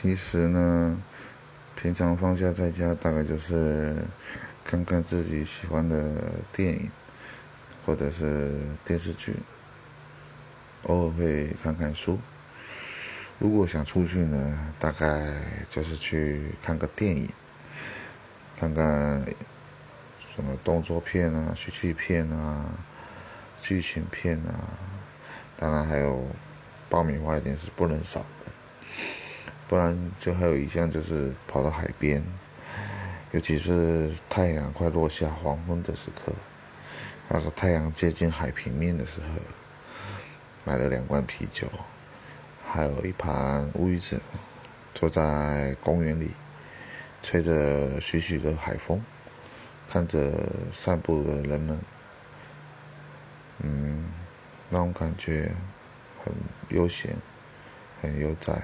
其实呢，平常放假在家，大概就是看看自己喜欢的电影，或者是电视剧，偶尔会看看书。如果想出去呢，大概就是去看个电影，看看什么动作片啊、喜剧片啊、剧情片啊，当然还有爆米花一定是不能少的。不然就还有一项就是跑到海边，尤其是太阳快落下黄昏的时刻，那个太阳接近海平面的时候，买了两罐啤酒，还有一盘乌鱼子，坐在公园里，吹着徐徐的海风，看着散步的人们，嗯，那种感觉很悠闲，很悠哉。